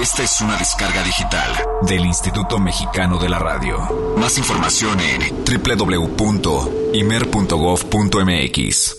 Esta es una descarga digital del Instituto Mexicano de la Radio. Más información en www.imer.gov.mx.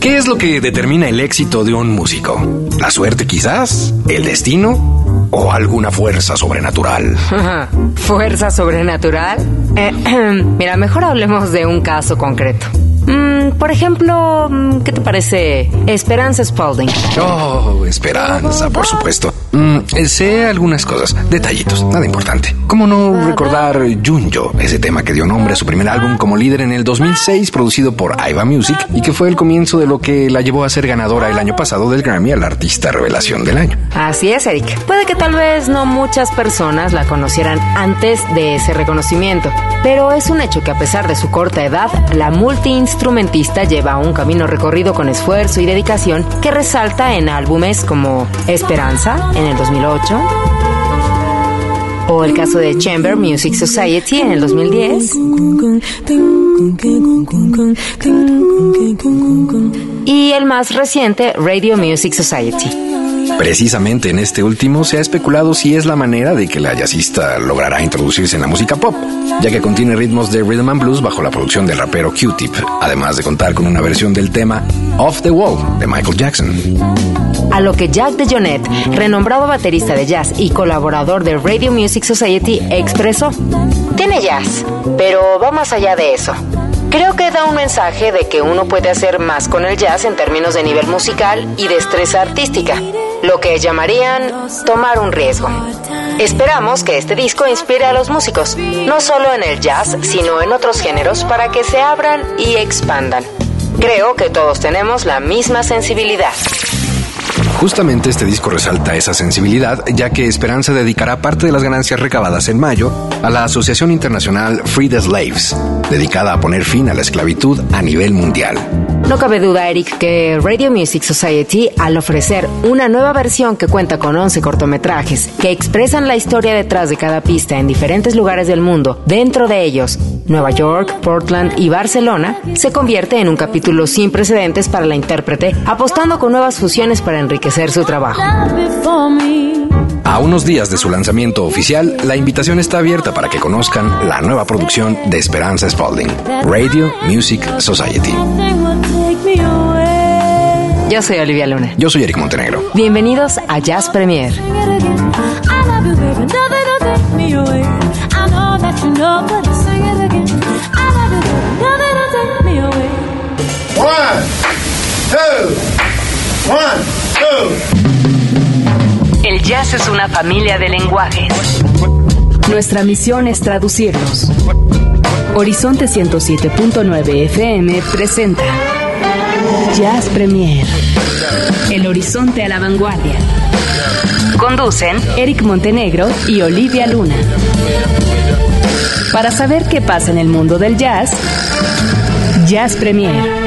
¿Qué es lo que determina el éxito de un músico? ¿La suerte quizás? ¿El destino? ¿O alguna fuerza sobrenatural? ¿Fuerza sobrenatural? Eh, mira, mejor hablemos de un caso concreto. Mm, por ejemplo, mm, ¿qué te parece Esperanza Spalding? Oh, Esperanza, por supuesto. Mm, sé algunas cosas, detallitos, nada importante. ¿Cómo no recordar Junjo, ese tema que dio nombre a su primer álbum como líder en el 2006, producido por Aiva Music y que fue el comienzo de lo que la llevó a ser ganadora el año pasado del Grammy al artista revelación del año? Así es, Eric. Puede que tal vez no muchas personas la conocieran antes de ese reconocimiento, pero es un hecho que a pesar de su corta edad, la multiinstrumentista lleva un camino recorrido con esfuerzo y dedicación que resalta en álbumes como Esperanza en el 2008, o el caso de Chamber Music Society en el 2010 y el más reciente Radio Music Society. Precisamente en este último se ha especulado si es la manera de que la jazzista logrará introducirse en la música pop, ya que contiene ritmos de rhythm and blues bajo la producción del rapero Q-Tip, además de contar con una versión del tema Off the Wall de Michael Jackson. A lo que Jack DeJohnette, renombrado baterista de jazz y colaborador de Radio Music Society, expresó: Tiene jazz, pero va más allá de eso. Creo que da un mensaje de que uno puede hacer más con el jazz en términos de nivel musical y destreza artística, lo que llamarían tomar un riesgo. Esperamos que este disco inspire a los músicos, no solo en el jazz, sino en otros géneros, para que se abran y expandan. Creo que todos tenemos la misma sensibilidad. Justamente este disco resalta esa sensibilidad, ya que Esperanza dedicará parte de las ganancias recabadas en mayo a la Asociación Internacional Free the Slaves, dedicada a poner fin a la esclavitud a nivel mundial. No cabe duda, Eric, que Radio Music Society, al ofrecer una nueva versión que cuenta con 11 cortometrajes que expresan la historia detrás de cada pista en diferentes lugares del mundo, dentro de ellos Nueva York, Portland y Barcelona, se convierte en un capítulo sin precedentes para la intérprete, apostando con nuevas fusiones para enriquecer su trabajo. A unos días de su lanzamiento oficial, la invitación está abierta para que conozcan la nueva producción de Esperanza Spalding, Radio Music Society. Yo soy Olivia Luna. Yo soy Eric Montenegro. Bienvenidos a Jazz Premier. El jazz es una familia de lenguajes. Nuestra misión es traducirlos. Horizonte 107.9 FM presenta Jazz Premier. El horizonte a la vanguardia. Conducen Eric Montenegro y Olivia Luna. Para saber qué pasa en el mundo del jazz, Jazz Premier.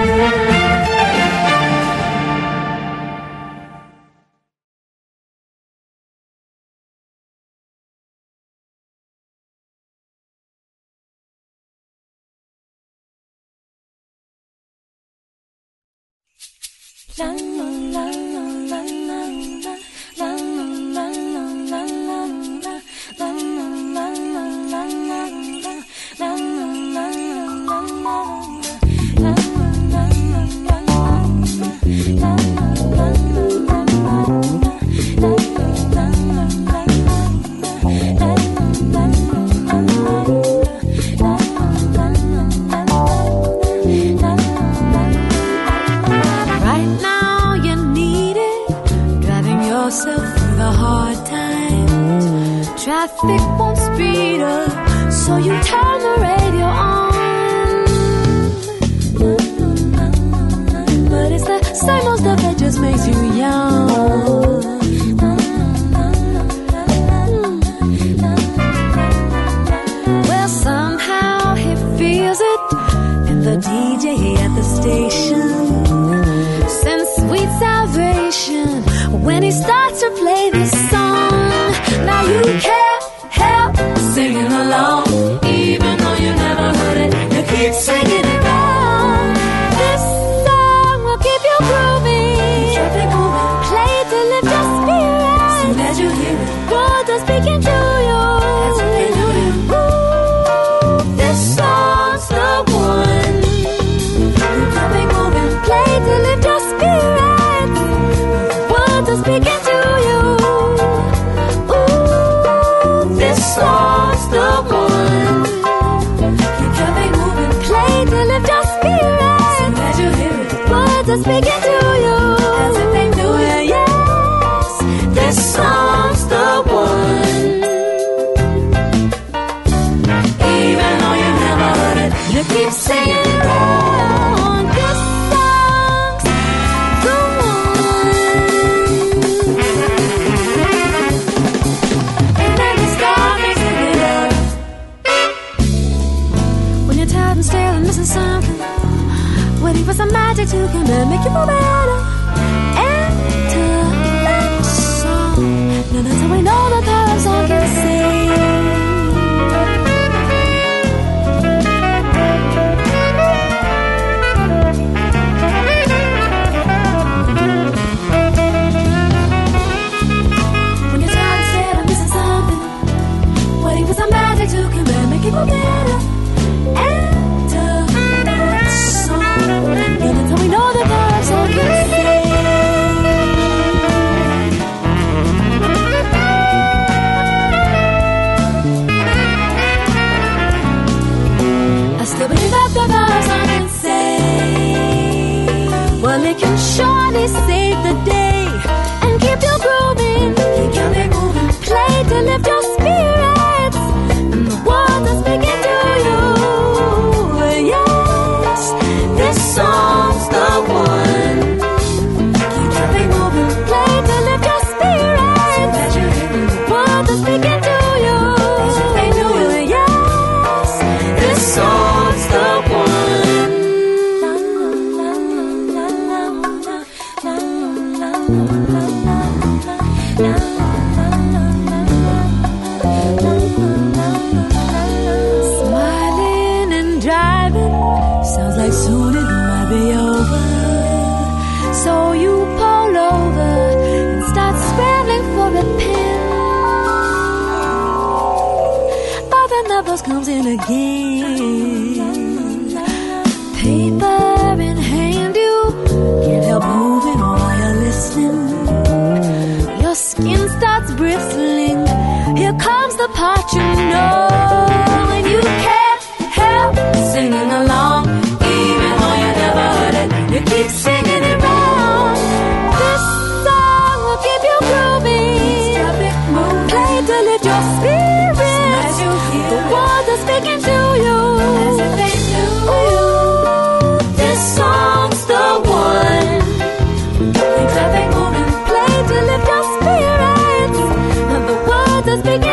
looked at us and said, Well, it can surely say. dancing again. Paper in hand, you can't help moving while you're listening. Your skin starts bristling. Here comes the part you know. just begin.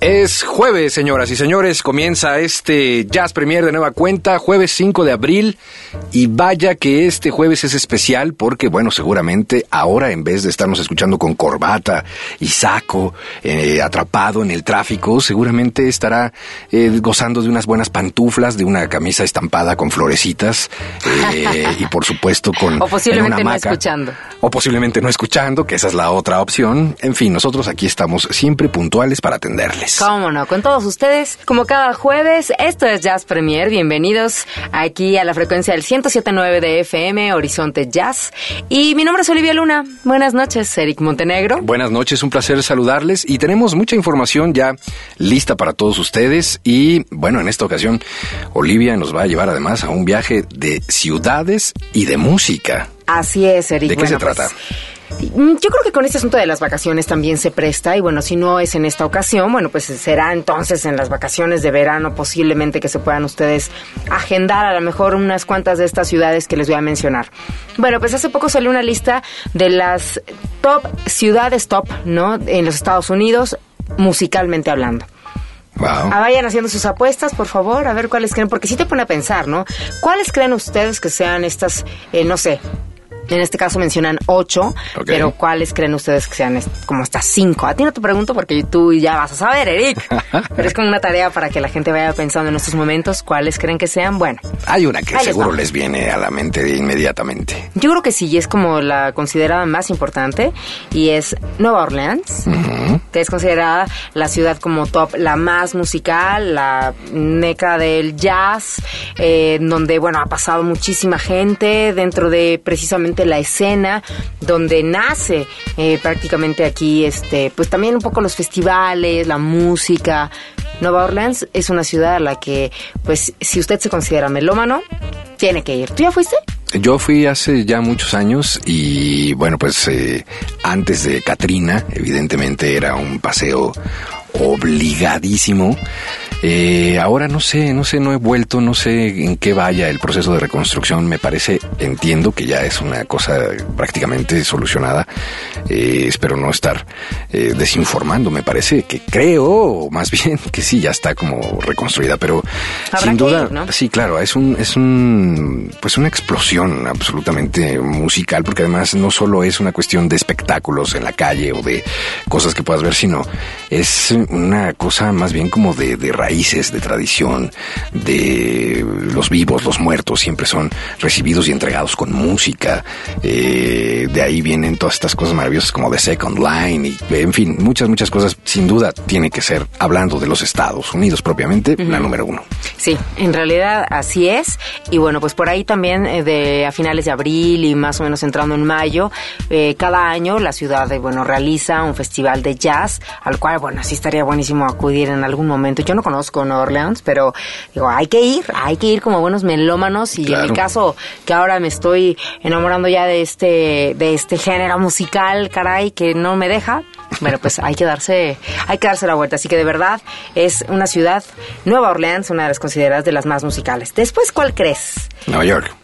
Es jueves, señoras y señores, comienza este Jazz Premier de nueva cuenta, jueves 5 de abril, y vaya que este jueves es especial porque, bueno, seguramente ahora en vez de estarnos escuchando con corbata y saco, eh, atrapado en el tráfico, seguramente estará eh, gozando de unas buenas pantuflas, de una camisa estampada con florecitas, eh, y por supuesto con... O posiblemente en una no escuchando. O posiblemente no escuchando, que esa es la otra opción. En fin, nosotros aquí estamos siempre puntuales para atenderles. Cómo no, con todos ustedes, como cada jueves, esto es Jazz Premier. Bienvenidos aquí a la frecuencia del 107.9 de FM, Horizonte Jazz. Y mi nombre es Olivia Luna. Buenas noches, Eric Montenegro. Buenas noches, un placer saludarles y tenemos mucha información ya lista para todos ustedes y bueno, en esta ocasión Olivia nos va a llevar además a un viaje de ciudades y de música. Así es, Eric. ¿De qué Bueno, se trata? pues, Mm, Yo creo que con este asunto de las vacaciones también se presta y bueno, si no es en esta ocasión, bueno, pues será entonces en las vacaciones de verano posiblemente que se puedan ustedes agendar a lo mejor unas cuantas de estas ciudades que les voy a mencionar. Bueno, pues hace poco salió una lista de las top ciudades top, ¿no? En los Estados Unidos, musicalmente hablando. Wow. Ah, vayan haciendo sus apuestas, por favor, a ver cuáles creen, porque sí te pone a pensar, ¿no? ¿Cuáles creen ustedes que sean estas, eh, no sé, en este caso mencionan ocho, pero ¿cuáles creen ustedes que sean como estas cinco? A ti no te pregunto porque tú ya vas a saber, Eric. pero es como una tarea para que la gente vaya pensando en estos momentos cuáles creen que sean. Bueno, Hay una que les seguro les viene a la mente inmediatamente. yo creo que sí, y es como la considerada más importante, y es Nueva Orleans, que es considerada la ciudad como top, la más musical, la meca del jazz, eh, donde, bueno, ha pasado muchísima gente dentro de precisamente la escena, donde nace eh, prácticamente aquí, este, pues también un poco los festivales, la música. Nueva Orleans es una ciudad a la que, pues, si usted se considera melómano, tiene que ir. ¿Tú ya fuiste? Yo fui hace ya muchos años y bueno, pues eh, antes de Katrina, evidentemente era un paseo obligadísimo. Eh, ahora no sé, no sé, no he vuelto, no sé en qué vaya el proceso de reconstrucción. Me parece, entiendo que ya es una cosa prácticamente solucionada. Eh, espero no estar eh, desinformando. Me parece que creo, más bien que sí, ya está como reconstruida, pero sin duda, ir, ¿no? Sí, claro, es un, es un, pues una explosión absolutamente musical, porque además no solo es una cuestión de espectáculos en la calle o de cosas que puedas ver, sino es una cosa más bien como de, de raíces, de tradición, de los vivos, los muertos, siempre son recibidos y entregados con música. Eh, de ahí vienen todas estas cosas maravillosas como The Second Line y, en fin, muchas, muchas cosas. Sin duda tiene que ser, hablando de los Estados Unidos propiamente, la número uno. Sí, en realidad así es. Y bueno, pues por ahí también eh, de a finales de abril y más o menos entrando en mayo, eh, cada año la ciudad eh, bueno realiza un festival de jazz al cual bueno sí estaría buenísimo acudir en algún momento. Yo no conozco Nueva Orleans, pero digo hay que ir, hay que ir como buenos melómanos y en mi caso que ahora me estoy enamorando ya de este de este género musical, caray, que no me deja. Bueno, pues hay que darse, hay que darse la vuelta. Así que de verdad es una ciudad, Nueva Orleans, una de las consideradas de las más musicales. Después, ¿cuál crees? Nueva York.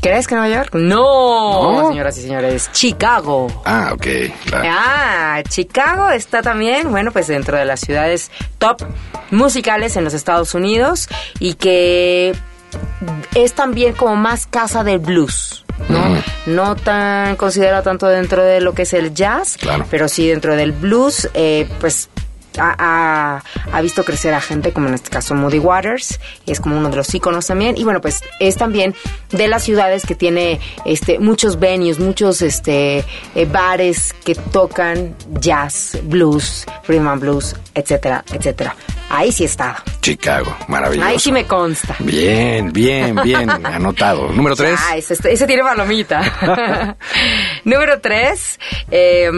¿Crees que Nueva York? No, No. señoras y señores, Chicago. Ah, ok, claro. Ah, Chicago está también, bueno, pues dentro de las ciudades top musicales en los Estados Unidos y que es también como más casa del blues. ¿no? No tan considerado tanto dentro de lo que es el jazz, Claro. pero sí dentro del blues, eh, pues ha, visto crecer a gente, como en este caso Moody Waters, es como uno de los íconos también, y bueno, pues es también de las ciudades que tiene este muchos venues, muchos este eh, bares que tocan jazz, blues, rhythm and blues, etcétera, etcétera. Ahí sí está. Chicago, maravilloso. Ahí sí me consta. Bien, bien, bien, anotado. Número tres. Ah, ese, ese tiene palomita. Número tres, eh,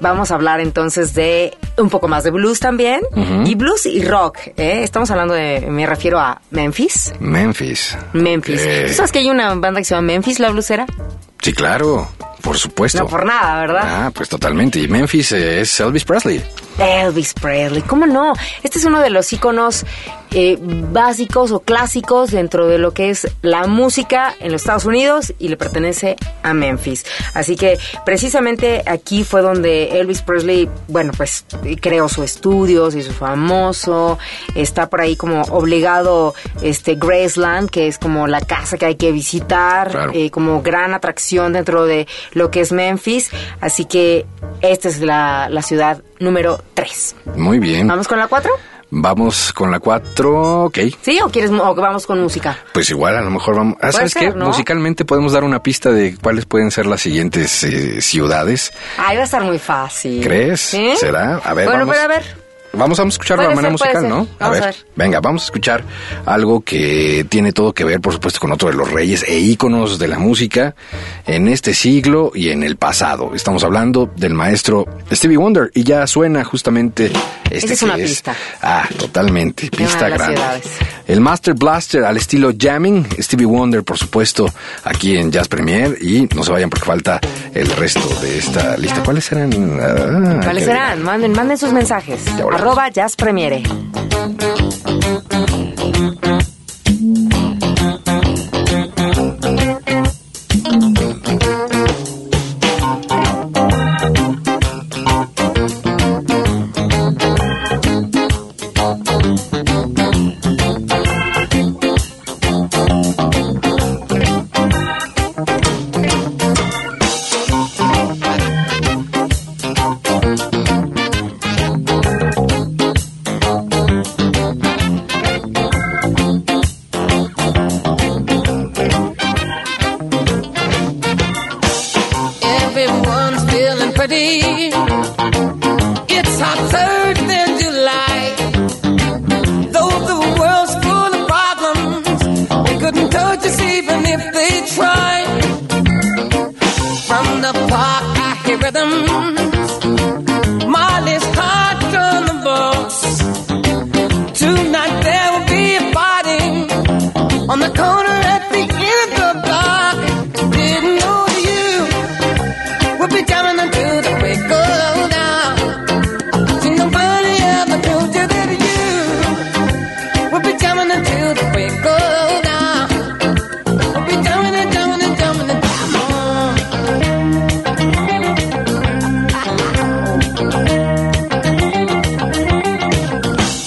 vamos a hablar entonces de un poco más de blues también. Y blues y rock. ¿eh? Estamos hablando de, me refiero a Memphis. Memphis. Memphis. Ok. ¿Tú sabes que hay una banda que se llama Memphis, la blusera? Sí, claro, por supuesto. No por nada, ¿verdad? Ah, pues totalmente. Y Memphis es Elvis Presley. Elvis Presley, ¿cómo no? Este es uno de los iconos eh, básicos o clásicos dentro de lo que es la música en los Estados Unidos y le pertenece a Memphis. Así que precisamente aquí fue donde Elvis Presley, bueno, pues creó su estudio, se hizo famoso, está por ahí como obligado este Graceland, que es como la casa que hay que visitar, Claro. eh, como gran atracción dentro de lo que es Memphis. Así que esta es la, la ciudad número 3. Muy bien. ¿Vamos con la 4? Vamos con la 4, ok. ¿Sí? ¿O quieres o vamos con música? Pues igual, a lo mejor vamos. Ah, ¿Sabes ser, qué? ¿no? Musicalmente podemos dar una pista de cuáles pueden ser las siguientes eh, ciudades. Ahí va a estar muy fácil. ¿Crees? ¿Será? A ver, Bueno, vamos. pero a ver. Vamos a escuchar Puede la manera ser, musical. ¿no? A ver. venga, vamos a escuchar algo que tiene todo que ver, por supuesto, con otro de los reyes e íconos de la música en este siglo y en el pasado. Estamos hablando del maestro Stevie Wonder y ya suena justamente este Esa es que una pista. Ah, totalmente, De pista de grande. El Master Blaster al estilo jamming, Stevie Wonder, por supuesto, aquí en Jazz Premier y no se vayan porque falta el resto de esta lista. ¿Cuáles eran? Ah, ¿Cuáles serán? Manden, manden sus mensajes. Ya. Arroba Jazz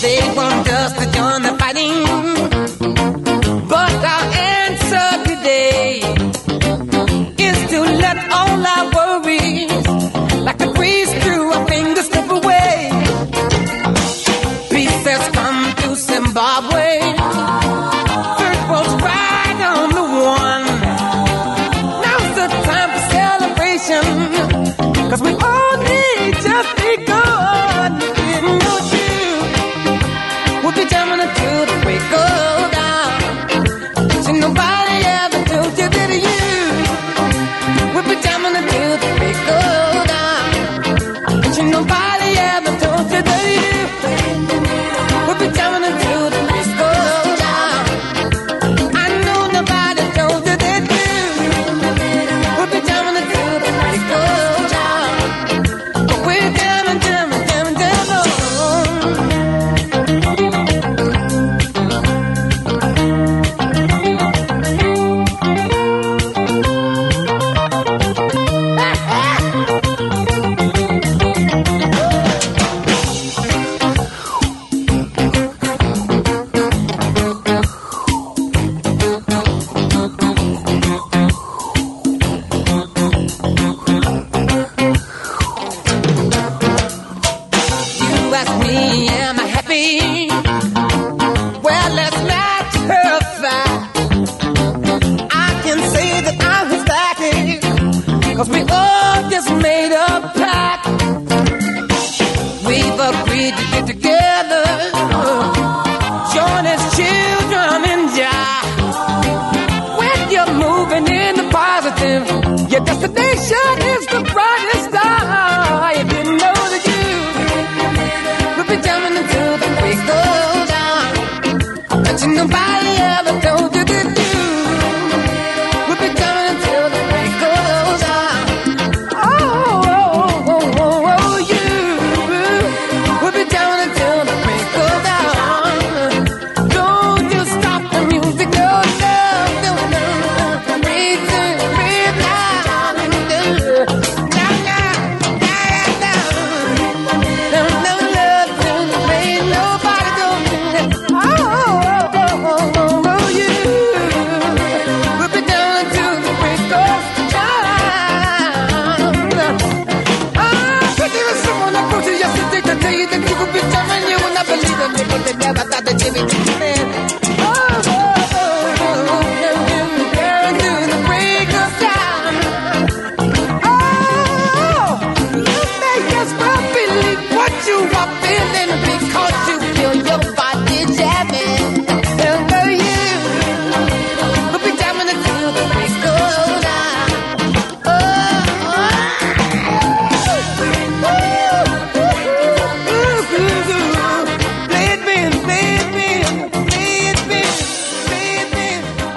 They want. love just made up pact. We've agreed to get together, join as children and die. When you're moving in the positive, your destination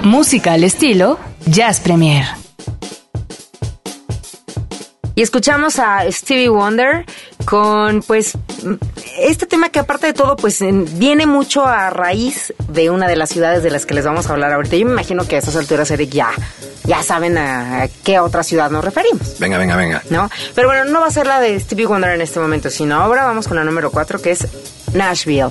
Música al estilo Jazz Premier. Y escuchamos a Stevie Wonder con, pues, este tema que aparte de todo, pues, en- viene mucho a raíz de una de las ciudades de las que les vamos a hablar ahorita. Yo me imagino que a estas alturas, Eric, ya, ya saben a, a qué otra ciudad nos referimos. Venga, venga, venga. ¿No? Pero bueno, no va a ser la de Stevie Wonder en este momento, sino ahora vamos con la número 4, que es Nashville.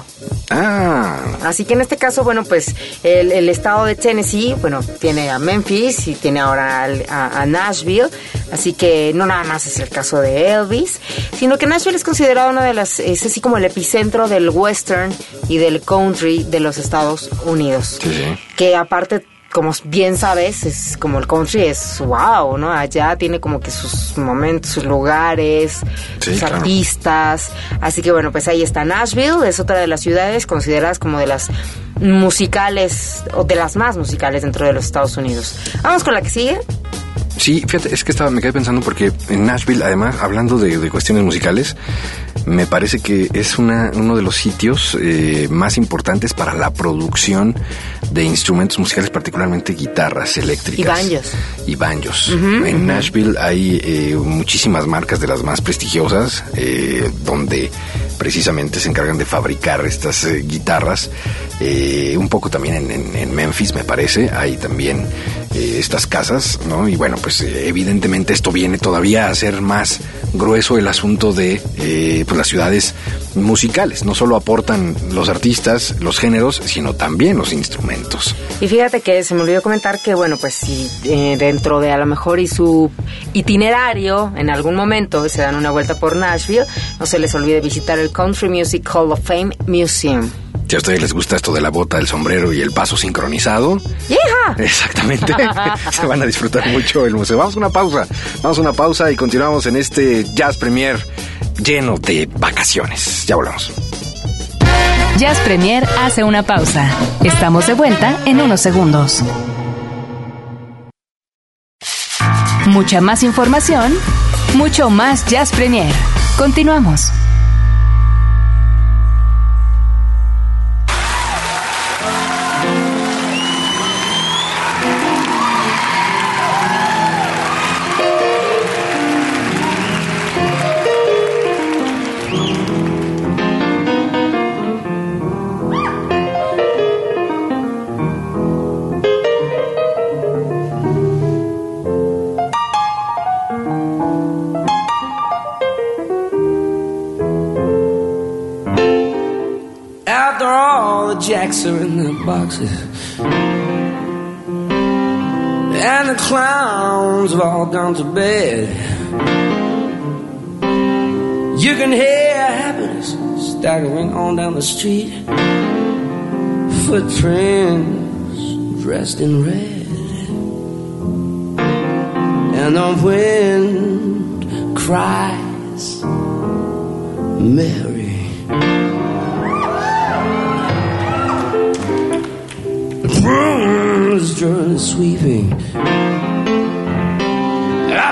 Ah, Así que en este caso, bueno, pues el, el estado de Tennessee, bueno, tiene a Memphis y tiene ahora al- a, a Nashville. Así que no nada más es el caso de Elvis, sino que Nashville es considerado una de las, es así como el epicentro del western y del country de los Estados Unidos. Sí, sí. Que aparte como bien sabes, es como el country es wow, ¿no? Allá tiene como que sus momentos, sus lugares, Sí, sus claro. artistas. Así que bueno, pues ahí está Nashville, es otra de las ciudades consideradas como de las musicales o de las más musicales dentro de los Estados Unidos. Vamos con la que sigue. Sí, fíjate, es que estaba, me quedé pensando porque en Nashville, además, hablando de, de cuestiones musicales, me parece que es una, uno de los sitios eh, más importantes para la producción de instrumentos musicales, particularmente guitarras eléctricas. Y banjos. Y banjos. en Nashville hay eh, muchísimas marcas de las más prestigiosas, eh, donde precisamente se encargan de fabricar estas eh, guitarras. Eh, un poco también en, en- en Memphis, me parece, hay también estas casas, ¿no? Y bueno, pues eh, evidentemente esto viene todavía a ser más grueso el asunto de eh, pues las ciudades musicales. No solo aportan los artistas, los géneros, sino también los instrumentos. Y fíjate que se me olvidó comentar que, bueno, pues si eh, dentro de a lo mejor y su itinerario, en algún momento se dan una vuelta por Nashville, no se les olvide visitar el Country Music Hall of Fame Museum. Si a ustedes les gusta esto de la bota, el sombrero y el paso sincronizado, ¡Hija! Exactamente. Se van a disfrutar mucho el museo. Vamos a una pausa. Vamos a una pausa y continuamos en este Jazz Premier lleno de vacaciones. Ya volvemos. Jazz Premier hace una pausa. Estamos de vuelta en unos segundos. Mucha más información, mucho más Jazz Premier. Continuamos. All, are in their boxes. And the clowns have all gone to bed. You can hear happiness staggering on down the street. Footprints dressed in red. And the wind cries, Mary. Brooms journey sweeping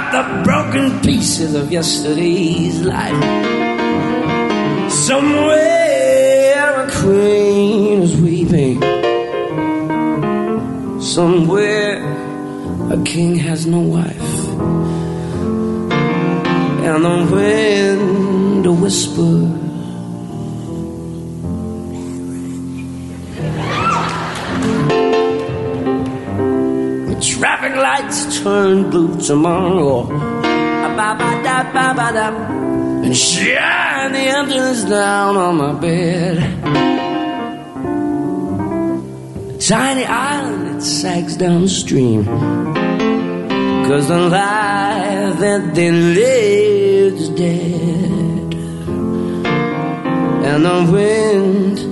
up the broken pieces of yesterday's life. Somewhere a queen is weeping. Somewhere a king has no wife. And the wind whispers. Turn blue tomorrow. And shine the emptiness down on my bed. A tiny island that sags downstream. Cause the life that they lived is dead. And the wind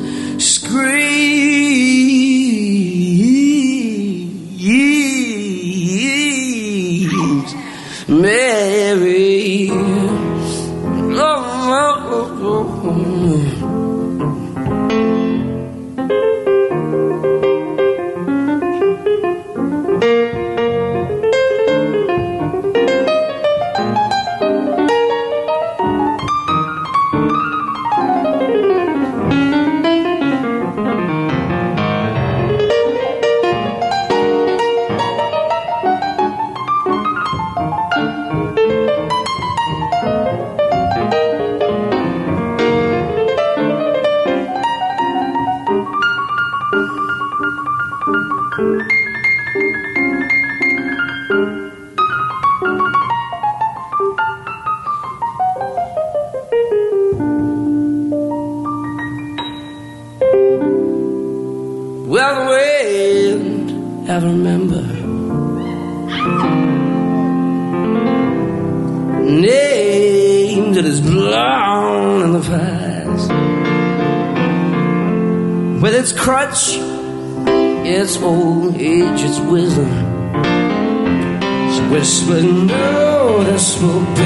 will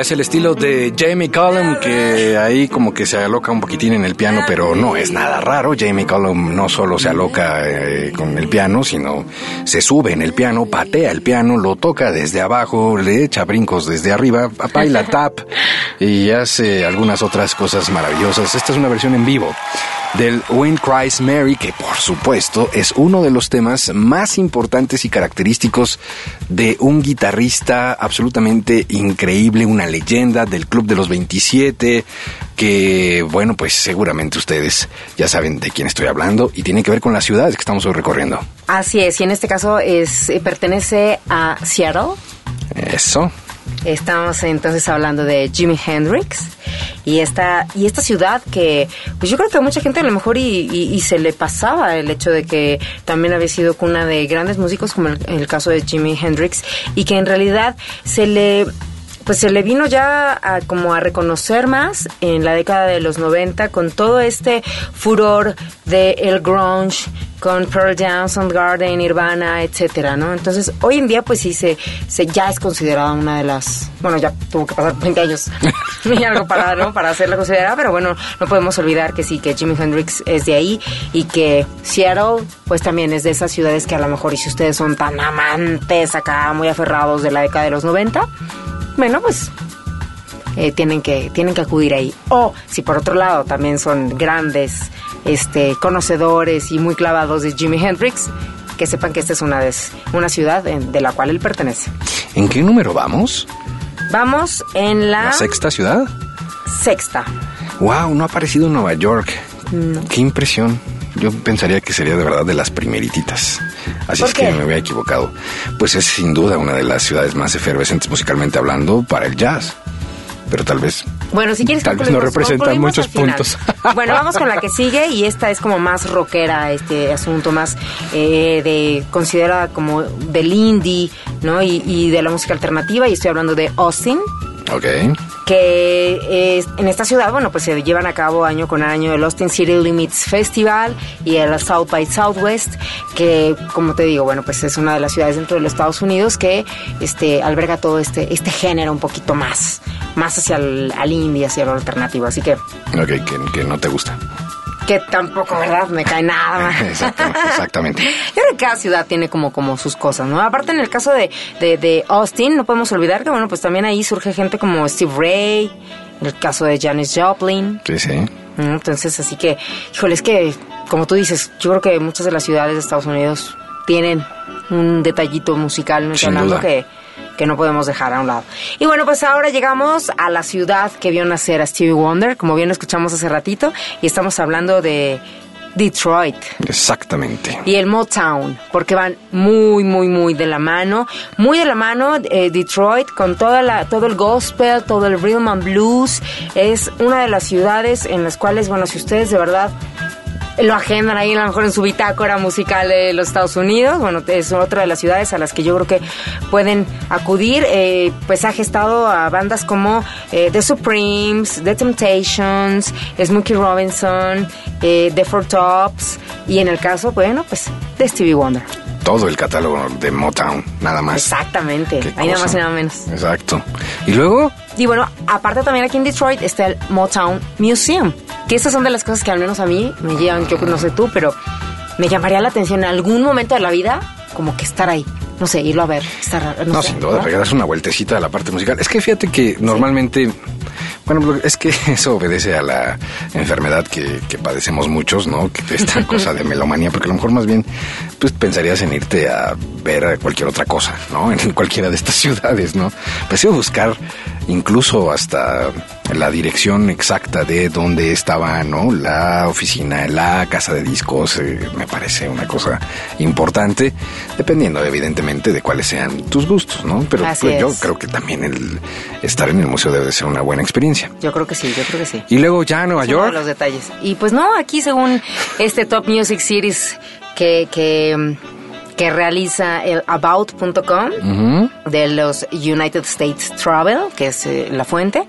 Es el estilo de Jamie Cullum que ahí como que se aloca un poquitín en el piano, pero no es nada raro. Jamie Cullum no solo se aloca eh, con el piano, sino se sube en el piano, patea el piano, lo toca desde abajo, le echa brincos desde arriba, baila tap y hace algunas otras cosas maravillosas. Esta es una versión en vivo del Wind Cries Mary, que por supuesto es uno de los temas más importantes y característicos de un guitarrista absolutamente increíble, una leyenda del Club de los 27, que bueno, pues seguramente ustedes ya saben de quién estoy hablando y tiene que ver con las ciudades que estamos hoy recorriendo. Así es, y en este caso es eh, pertenece a Seattle. Eso. Estamos entonces hablando de Jimi Hendrix y esta y esta ciudad que pues yo creo que a mucha gente a lo mejor y, y- se le pasaba el hecho de que también había sido cuna de grandes músicos como el caso de Jimi Hendrix y que en realidad se le pues se le vino ya a, como a reconocer más en la década de los 90 con todo este furor de el grunge, con Pearl Jam, Soundgarden, Nirvana, etcétera, ¿no? Entonces, hoy en día pues sí se, se ya es considerada una de las, bueno, ya tuvo que pasar 20 años y algo para, ¿no? para hacerla considerada, pero bueno, no podemos olvidar que sí, que Jimi Hendrix es de ahí y que Seattle pues también es de esas ciudades que a lo mejor y si ustedes son tan amantes acá, muy aferrados de la década de los 90, bueno, pues eh, tienen que tienen que acudir ahí. O si por otro lado también son grandes este conocedores y muy clavados de Jimi Hendrix, que sepan que esta es una des- una ciudad en- de la cual él pertenece. ¿En qué número vamos? Vamos en la, ¿La sexta ciudad? sexta. Wow, no ha aparecido en Nueva York. Qué impresión. Yo pensaría que sería de verdad de las primerititas. Así ¿Por es qué? que me había equivocado. Pues es sin duda una de las ciudades más efervescentes musicalmente hablando para el jazz. Pero tal vez Bueno, si quieres Tal vez no representa muchos puntos. bueno, vamos con la que sigue y esta es como más rockera, este asunto más eh, de considerada como del indie, ¿no? Y, y de la música alternativa y estoy hablando de Austin. Ok. Que es- en esta ciudad, bueno, pues se llevan a cabo año con año el Austin City Limits Festival y el South by Southwest, que como te digo, bueno, pues es una de las ciudades dentro de los Estados Unidos que este alberga todo este este género un poquito más más hacia el al indie, hacia lo alternativo, así que Ok, que, que no te gusta. Que tampoco, ¿verdad? Me cae nada. Exactamente, exactamente. Yo creo que cada ciudad tiene como, como sus cosas, ¿no? Aparte, en el caso de, de, de Austin, no podemos olvidar que, bueno, pues también ahí surge gente como Steve Ray, en el caso de Janis Joplin. Sí, sí. Entonces, así que, híjole, es que, como tú dices, yo creo que muchas de las ciudades de Estados Unidos tienen un detallito musical, ¿no? Sin duda. que que no podemos dejar a un lado. Y bueno, pues ahora llegamos a la ciudad que vio nacer a Stevie Wonder, como bien lo escuchamos hace ratito, y estamos hablando de Detroit Exactamente. y el Motown, porque van muy, muy, muy de la mano, muy de la mano eh, Detroit con toda la, todo el gospel, todo el rhythm and blues, es una de las ciudades en las cuales, bueno, si ustedes de verdad lo agendan ahí a lo mejor en su bitácora musical de los Estados Unidos. Bueno, es otra de las ciudades a las que yo creo que pueden acudir. Eh, pues ha gestado a bandas como eh, The Supremes, The Temptations, Smokey Robinson, eh, The Four Tops y en el caso, bueno, pues de Stevie Wonder. Todo el catálogo de Motown, nada más. Exactamente, ahí nada más y nada menos. Exacto. Y luego, Y bueno, aparte también aquí en Detroit está el Motown Museum, que estas son de las cosas que al menos a mí me llevan, yo no sé tú, pero me llamaría la atención en algún momento de la vida como que estar ahí, no sé, irlo a ver, estar, no, no, sé, sin duda, regalas una vueltecita a la parte musical. Es que fíjate que normalmente, bueno, es que eso obedece a la enfermedad que, que padecemos muchos, ¿no? Que esta cosa de melomanía, porque a lo mejor más bien, pues pensarías en irte a ver cualquier otra cosa, ¿no? En cualquiera de estas ciudades, ¿no? Pues iba a buscar incluso hasta la dirección exacta de dónde estaba, ¿no? La oficina, la casa de discos, eh, me parece una cosa importante, dependiendo evidentemente de cuáles sean tus gustos, ¿no? Pero pues, yo creo que también el estar en el museo debe de ser una buena experiencia. Yo creo que sí, yo creo que sí. Y luego ya a Nueva York. los detalles. Y pues no, aquí según este Top Music Series que, que, mm, que realiza el About.com de los United States Travel, que es eh, la fuente,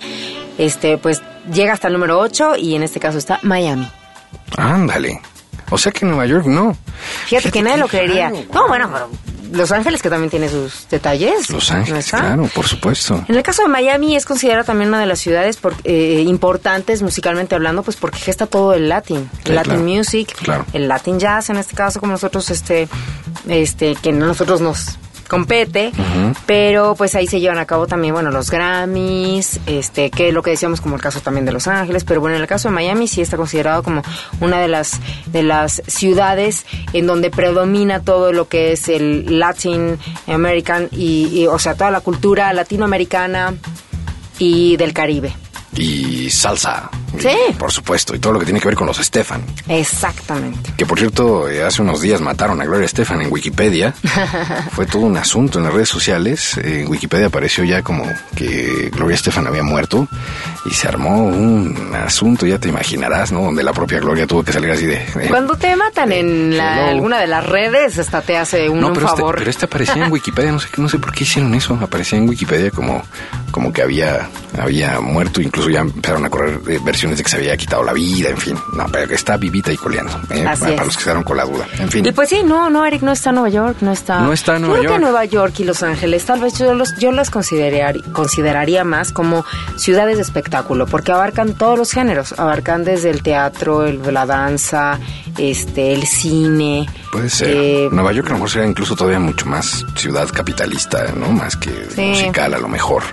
este pues llega hasta el número 8 y en este caso está Miami. Ándale. O sea que Nueva York no. Fíjate, que nadie lo creería. No, bueno, pero Los Ángeles que también tiene sus detalles. Los ¿no Ángeles, claro, por supuesto. En el caso de Miami es considerada también una de las ciudades por- eh, importantes musicalmente hablando, pues porque gesta todo el Latin, Sí, Latin claro. music, Claro. el Latin jazz en este caso, como nosotros, este, este, que a nosotros nos compete, pero pues ahí se llevan a cabo también, bueno, los Grammys, este, que es lo que decíamos como el caso también de Los Ángeles, pero bueno, en el caso de Miami sí está considerado como una de las de las ciudades en donde predomina todo lo que es el Latin American y, y, o sea, toda la cultura latinoamericana y del Caribe. Y salsa. Sí. Y, por supuesto. Y todo lo que tiene que ver con los Stefan. Exactamente. Que por cierto, eh, hace unos días mataron a Gloria Estefan en Wikipedia. Fue todo un asunto en las redes sociales. En Wikipedia apareció ya como que Gloria Estefan había muerto y se armó un asunto, ya te imaginarás, ¿no? Donde la propia Gloria tuvo que salir así de... de- Cuando te matan en la- alguna de las redes, hasta te hace uno no, un pero este, favor. pero este aparecía en Wikipedia, no sé, no sé por qué hicieron eso. Aparecía en Wikipedia como, como que había, había muerto, incluso ya empezaron a correr eh, versiones de que se había quitado la vida, en fin. No, pero que está vivita y coleando, ¿eh? Así para, es. los que quedaron con la duda. En fin. Y pues sí, no, no, Eric, no está en Nueva York, no está. No está en Yo Nueva creo que York. Nueva York y Los Ángeles, tal vez yo, los, yo las consideraría, consideraría más como ciudades de espectáculo, porque abarcan todos los géneros, abarcan desde el teatro, el, la danza, este, el cine. Puede ser. eh, Nueva York a lo mejor sería incluso todavía mucho más ciudad capitalista, ¿no? Más que Sí. musical a lo mejor.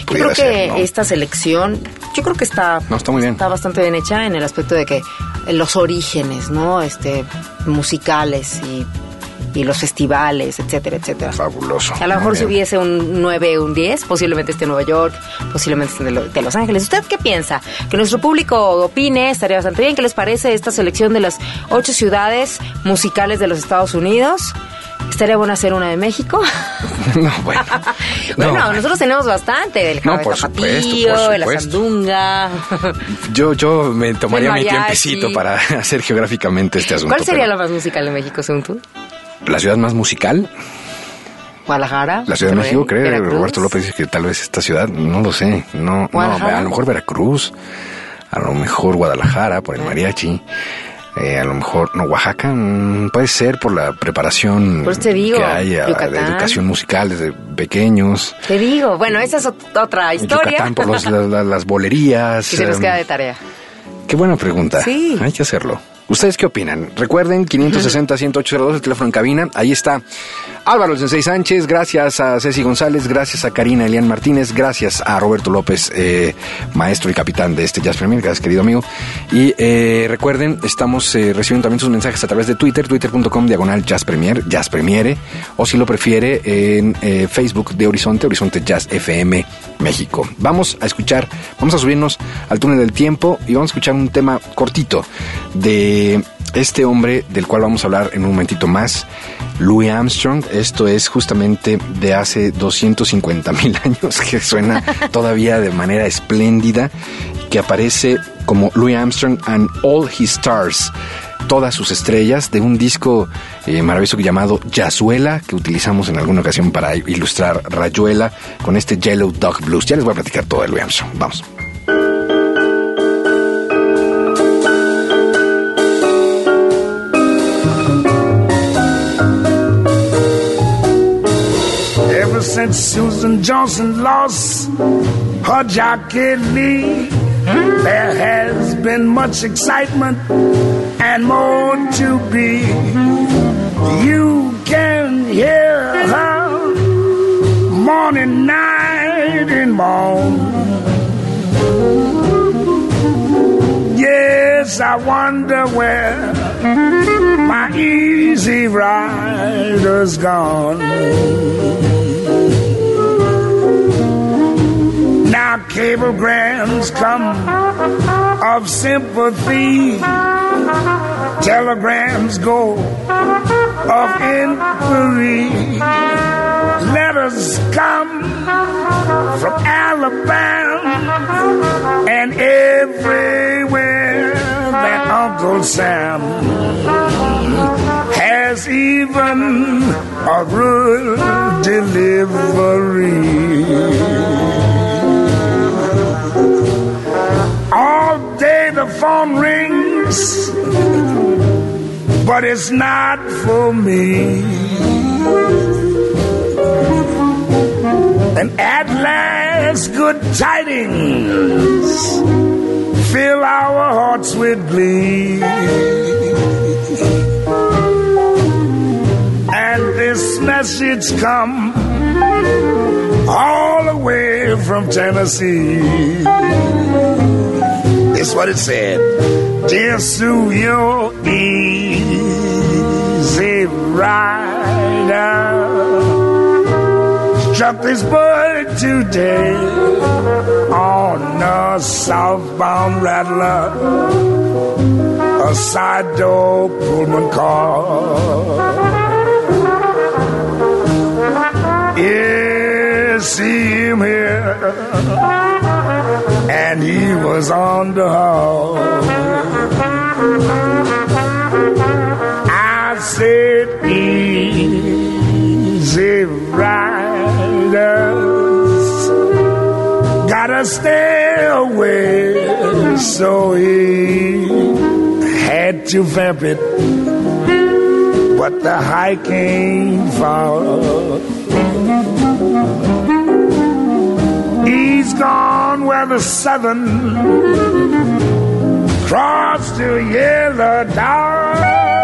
Yo creo que ser, ¿no? esta selección, yo creo que está, No, está muy bien. Está bastante bien hecha en el aspecto de que los orígenes, ¿no? Este, musicales y, y los festivales, etcétera, etcétera. Fabuloso. A lo mejor si hubiese un 9, un 10, posiblemente esté en Nueva York, posiblemente esté de Los Ángeles. ¿Usted qué piensa? Que nuestro público opine, estaría bastante bien. ¿Qué les parece esta selección de las ocho ciudades musicales de los Estados Unidos? ¿Estaría bueno hacer una de México? No, bueno. bueno, No, nosotros tenemos bastante, el No, por supuesto, por la sandunga. Yo, yo me tomaría mi tiempecito para hacer geográficamente este asunto. ¿Cuál sería pero la más musical de México, según tú? la ciudad más musical? ¿Guadalajara? La Ciudad de México, Veracruz? Roberto López dice que tal vez esta ciudad, no lo sé, no, no, a lo mejor Veracruz, a lo mejor Guadalajara por el mariachi, eh, a lo mejor, no, Oaxaca, mm, puede ser por la preparación te digo, que hay a- de educación musical desde pequeños, Te digo, bueno, esa es ot- otra historia. Yucatán por los- las bolerías. se nos em, queda de tarea. Qué buena pregunta. Sí. Hay que hacerlo. ¿Ustedes qué opinan? Recuerden, 560-10802, el teléfono en cabina. Ahí está Álvaro Sensei Sánchez. Gracias a Ceci González. Gracias a Karina Elian Martínez. Gracias a Roberto López, eh, maestro y capitán de este Jazz Premier. Gracias, querido amigo. Y eh, recuerden, estamos eh, recibiendo también sus mensajes a través de Twitter, twitter.com diagonal Jazz Premier, Jazz Premiere. O si lo prefiere, en eh, Facebook de Horizonte, Horizonte Jazz FM México. Vamos a escuchar, vamos a subirnos al túnel del tiempo y vamos a escuchar un tema cortito de este hombre del cual vamos a hablar en un momentito más, Louis Armstrong. Esto es justamente de hace 250 mil años, que suena todavía de manera espléndida, que aparece como Louis Armstrong and All His Stars todas sus estrellas de un disco eh, maravilloso llamado Yazuela que utilizamos en alguna ocasión para ilustrar Rayuela con este Yellow Dog Blues. Ya les voy a platicar todo de Louis Armstrong. Vamos. Since Susan Johnson lost her jockey Lee, there has been much excitement and more to be. You can hear her morning, night, and morn. Yes, I wonder where my easy rider's gone. Cablegrams come of sympathy. Telegrams go of inquiry. Letters come from Alabama and everywhere that Uncle Sam has even a rural delivery. Phone rings, but it's not for me. And at last, good tidings fill our hearts with glee. And this message come all the way from Tennessee. Is what it said. Dear Sue, you're easy rider. Struck this bird today on a southbound rattler, a side door Pullman car. Yeah, see him here and he was on the hall. I said, easy riders, gotta stay away. So he had to vamp it, but the hike ain't far. Gone where the southern cross to yellow dog.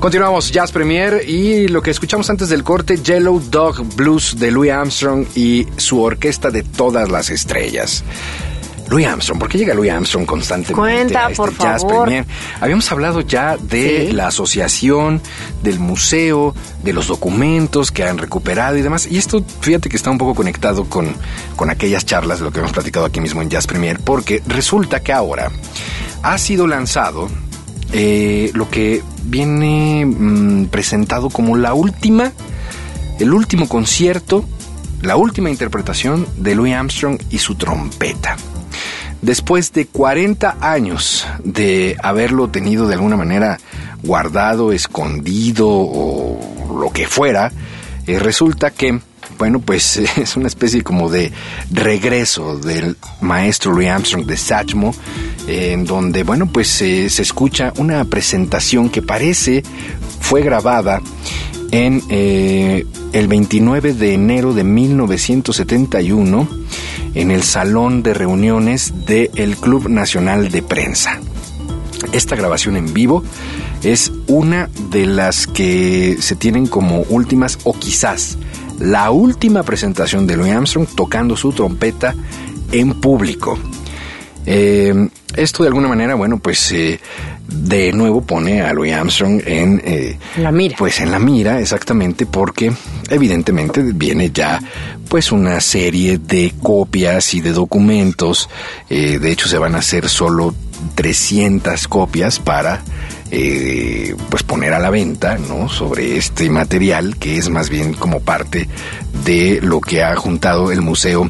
Continuamos Jazz Premier y lo que escuchamos antes del corte, Yellow Dog Blues de Louis Armstrong y su orquesta de todas las estrellas. Louis Armstrong, ¿por qué llega Louis Armstrong constantemente Cuenta, a este por Jazz favor. Premier? Habíamos hablado ya de Sí. la asociación, del museo, de los documentos que han recuperado y demás. Y esto, fíjate que está un poco conectado con, con aquellas charlas de lo que hemos platicado aquí mismo en Jazz Premier, porque resulta que ahora ha sido lanzado eh, lo que viene mm, presentado como la última, el último concierto, la última interpretación de Louis Armstrong y su trompeta. Después de 40 años de haberlo tenido de alguna manera guardado, escondido o lo que fuera, eh, resulta que, bueno, pues es una especie como de regreso del maestro Louis Armstrong de Satchmo, eh, en donde, bueno, pues eh, se escucha una presentación que parece fue grabada en eh, el 29 de enero de 1971 en el salón de reuniones del Club Nacional de Prensa. Esta grabación en vivo es una de las que se tienen como últimas o quizás la última presentación de Louis Armstrong tocando su trompeta en público. Eh, esto de alguna manera, bueno, pues eh, de nuevo pone a Louis Armstrong en eh, La mira. Pues en la mira, exactamente, porque evidentemente viene ya pues una serie de copias y de documentos. Eh, de hecho, se van a hacer solo 300 copias para eh, pues poner a la venta no sobre este material que es más bien como parte de lo que ha juntado el museo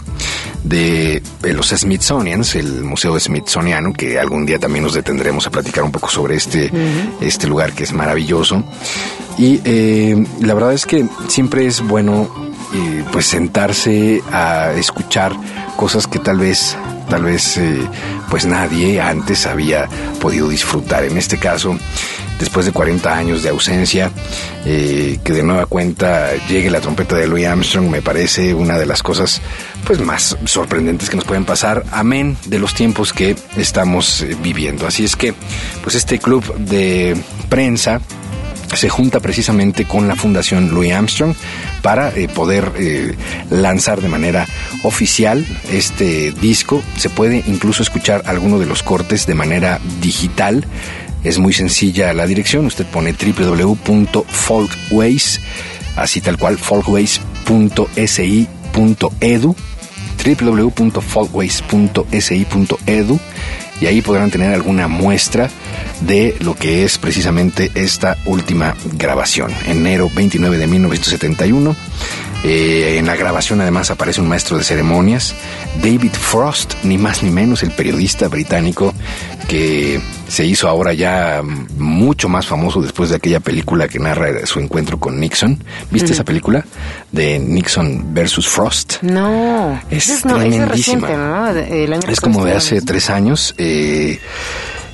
de, los Smithsonians, el Museo Smithsoniano, que algún día también nos detendremos a platicar un poco sobre este, este lugar que es maravilloso. Y eh, la verdad es que siempre es bueno eh, pues sentarse a escuchar cosas que tal vez tal vez eh, pues nadie antes había podido disfrutar. En este caso, después de 40 años de ausencia, eh, que de nueva cuenta llegue la trompeta de Louis Armstrong me parece una de las cosas pues más sorprendentes que nos pueden pasar, amén de los tiempos que estamos eh, viviendo. Así es que pues este club de prensa se junta precisamente con la Fundación Louis Armstrong para eh, poder eh, lanzar de manera oficial este disco. Se puede incluso escuchar alguno de los cortes de manera digital. Es muy sencilla la dirección. Usted pone www.folkways, así tal cual, folkways.si.edu www.folkways.si.edu y ahí podrán tener alguna muestra de lo que es precisamente esta última grabación, enero 29 de 1971. Eh, en la grabación además aparece un maestro de ceremonias, David Frost, ni más ni menos el periodista británico que se hizo ahora ya mucho más famoso después de aquella película que narra su encuentro con Nixon. ¿Viste esa película de Nixon versus Frost? No, Es no, es tremendísima. reciente, ¿no? De- el año Es como de hace tres años. eh,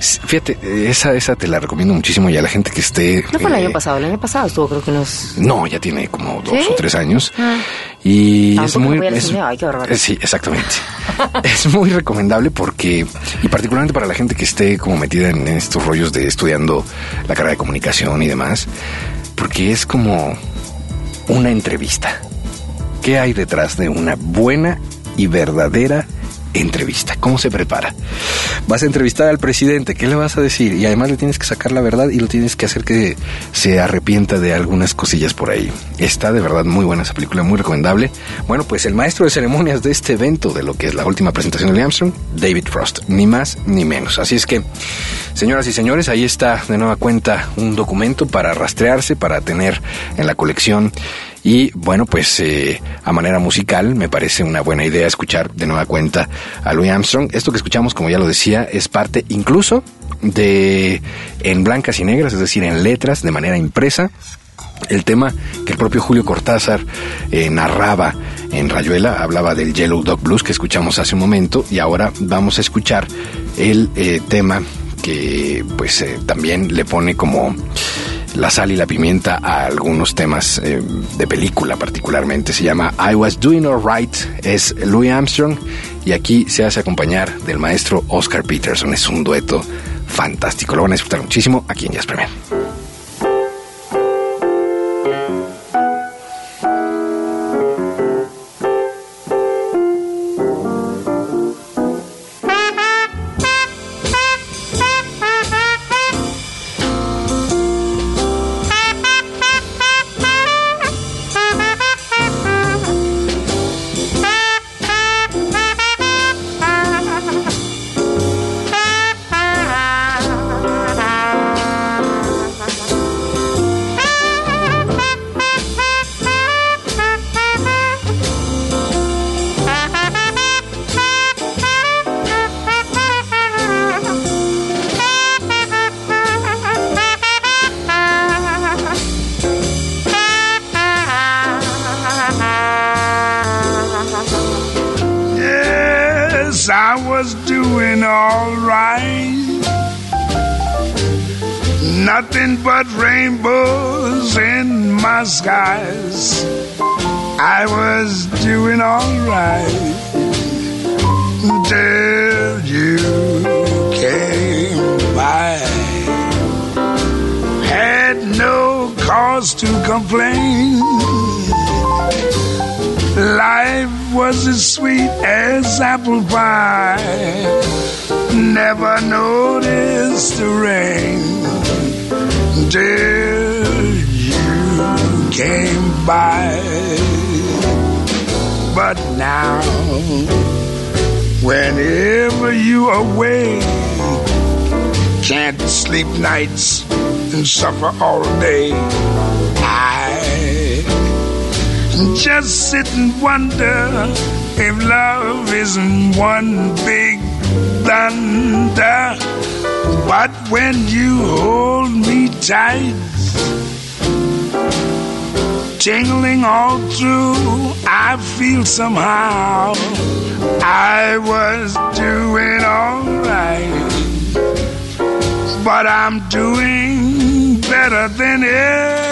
fíjate, esa, esa te la recomiendo muchísimo y a la gente que esté... No fue el eh, año pasado, el año pasado estuvo creo que unos... No, ya tiene como dos ¿Sí? o tres años. Ah. Y es muy... es- ay, qué eh, sí, exactamente. es muy recomendable porque, y particularmente para la gente que esté como metida en estos rollos de estudiando la carrera de comunicación y demás, porque es como una entrevista. ¿Qué hay detrás de una buena y verdadera entrevista? ¿Cómo se prepara? Vas a entrevistar al presidente, ¿qué le vas a decir? Y además le tienes que sacar la verdad y lo tienes que hacer que se arrepienta de algunas cosillas por ahí. Está de verdad muy buena esa película, muy recomendable. Bueno, pues el maestro de ceremonias de este evento, de lo que es la última presentación de Armstrong, David Frost, ni más ni menos. Así es que, señoras y señores, ahí está de nueva cuenta un documento para rastrearse, para tener en la colección y bueno, pues eh, a manera musical me parece una buena idea escuchar de nueva cuenta a Louis Armstrong. Esto que escuchamos, como ya lo decía, es parte incluso de en blancas y negras, es decir, en letras, de manera impresa. El tema que el propio Julio Cortázar eh, narraba en Rayuela, hablaba del Yellow Dog Blues que escuchamos hace un momento y ahora vamos a escuchar el eh, tema que pues también le pone como la sal y la pimienta a algunos temas eh, de película particularmente. Se llama I Was Doing Alright, es Louis Armstrong y aquí se hace acompañar del maestro Oscar Peterson. Es un dueto fantástico, lo van a disfrutar muchísimo aquí en Jazz Premier. Never noticed the rain till you came by. But now, whenever you away, can't sleep nights and suffer all day. I just sit and wonder if love isn't one big thunder. But when you hold me tight, tingling all through, I feel somehow I was doing alright. But I'm doing better than ever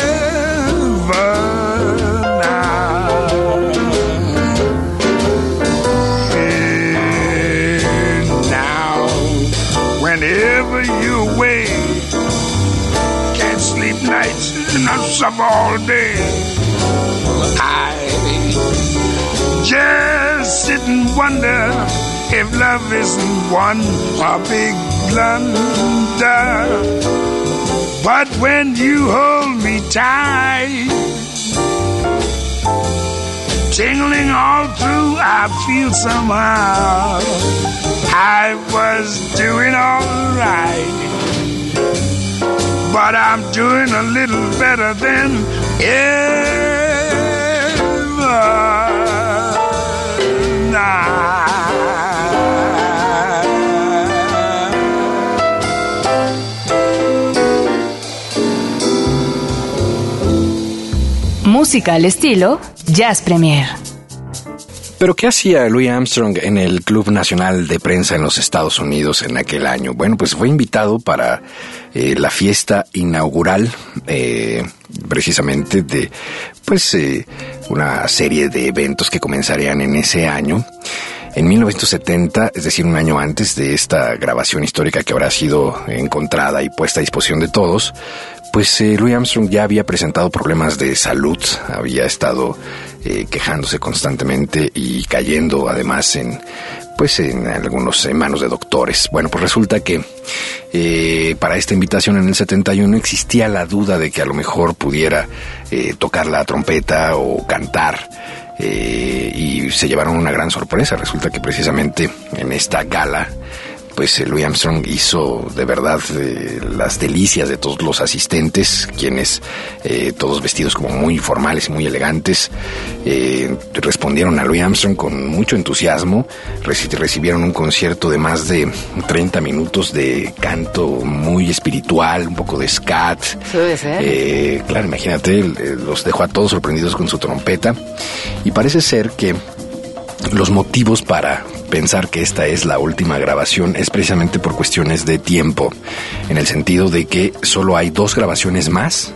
you away, can't sleep nights and I suffer all day. I just sit and wonder if love isn't one a big blunder. But when you hold me tight, tingling all through, I feel somehow I was doing all right. But I'm doing a little better than ever Música al estilo Jazz Premier. Pero ¿qué hacía Louis Armstrong en el Club Nacional de Prensa en los Estados Unidos en aquel año? Bueno, pues fue invitado para eh, la fiesta inaugural, eh, precisamente de, pues, eh, una serie de eventos que comenzarían en ese año. En 1970, es decir, un año antes de esta grabación histórica que habrá sido encontrada y puesta a disposición de todos, pues eh, Louis Armstrong ya había presentado problemas de salud, había estado eh, quejándose constantemente y cayendo además en pues en algunos en manos de doctores. Bueno, pues resulta que eh, para esta invitación en el 71 existía la duda de que a lo mejor pudiera eh, tocar la trompeta o cantar. Eh, y se llevaron una gran sorpresa. Resulta que precisamente en esta gala pues eh, Louis Armstrong hizo de verdad eh, las delicias de todos los asistentes, quienes eh, todos vestidos como muy formales y muy elegantes, eh, respondieron a Louis Armstrong con mucho entusiasmo, Reci- recibieron un concierto de más de 30 minutos de canto muy espiritual, un poco de scat. Sí, debe ser. Claro, imagínate, los dejó a todos sorprendidos con su trompeta y parece ser que los motivos para pensar que esta es la última grabación es precisamente por cuestiones de tiempo, en el sentido de que solo hay dos grabaciones más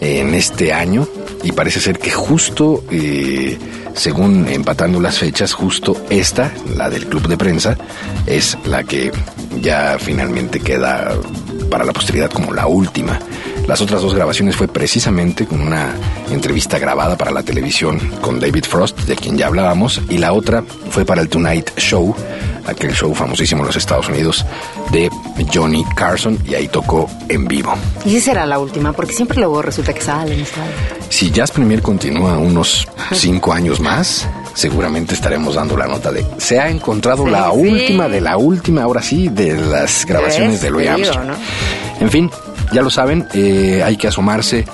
en este año y parece ser que justo, eh, según empatando las fechas, justo esta, la del club de prensa, es la que ya finalmente queda para la posteridad como la última. Las otras dos grabaciones fue precisamente con una entrevista grabada para la televisión con David Frost, de quien ya hablábamos, y la otra fue para el Tonight Show, aquel show famosísimo en los Estados Unidos de Johnny Carson, y ahí tocó en vivo. Y si será la última, porque siempre luego resulta que salen salen. Si Jazz Premier continúa unos cinco años más, seguramente estaremos dando la nota de se ha encontrado Sí, la sí. última de la última, ahora sí, de las grabaciones de Louis Armstrong. ¿no? En fin, ya lo saben, eh, hay que asomarse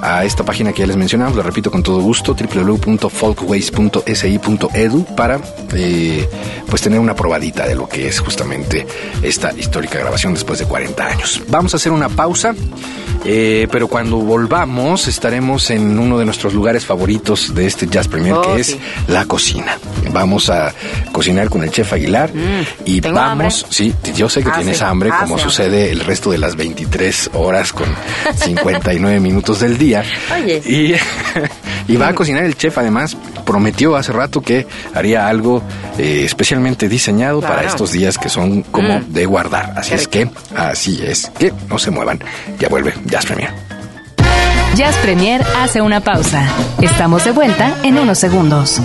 a esta página que ya les mencionamos, lo repito con todo gusto, www.folkways.si.edu para eh, pues tener una probadita de lo que es justamente esta histórica grabación después de 40 años. Vamos a hacer una pausa, eh, pero cuando volvamos estaremos en uno de nuestros lugares favoritos de este Jazz Premier, Oh, que es sí. la cocina. Vamos a cocinar con el chef Aguilar y tengo vamos, hambre. sí, yo sé que Ah, tienes sí. hambre, Ah, como sí, sucede el resto de las 23 horas con 59 minutos del día. Oye. Y, y va a cocinar el chef, además, prometió hace rato que haría algo eh, especialmente diseñado Claro. para estos días que son como Mm. de guardar. Así es que, así es que no se muevan. Ya vuelve Jazz Premier. Jazz Premier hace una pausa. Estamos de vuelta en unos segundos.